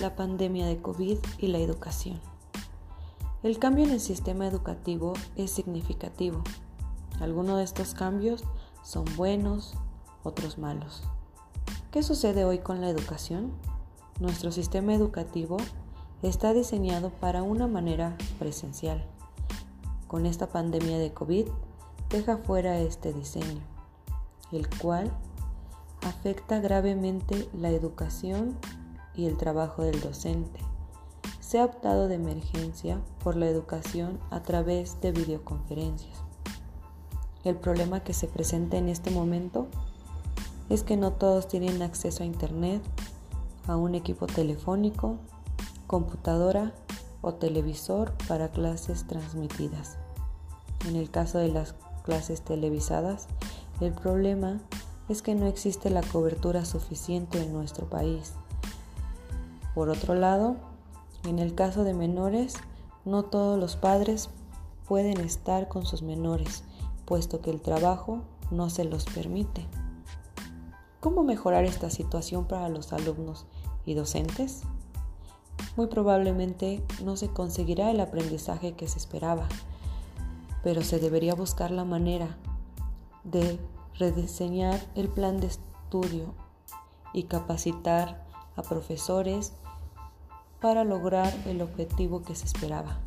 la pandemia de COVID y la educación. El cambio en el sistema educativo es significativo. Algunos de estos cambios son buenos, otros malos. ¿Qué sucede hoy con la educación? Nuestro sistema educativo está diseñado para una manera presencial. Con esta pandemia de COVID deja fuera este diseño, el cual afecta gravemente la educación y el trabajo del docente. Se ha optado de emergencia por la educación a través de videoconferencias. El problema que se presenta en este momento es que no todos tienen acceso a Internet, a un equipo telefónico, computadora o televisor para clases transmitidas. En el caso de las clases televisadas, el problema es que no existe la cobertura suficiente en nuestro país. Por otro lado, en el caso de menores, no todos los padres pueden estar con sus menores, puesto que el trabajo no se los permite. ¿Cómo mejorar esta situación para los alumnos y docentes? Muy probablemente no se conseguirá el aprendizaje que se esperaba, pero se debería buscar la manera de rediseñar el plan de estudio y capacitar a profesores para lograr el objetivo que se esperaba.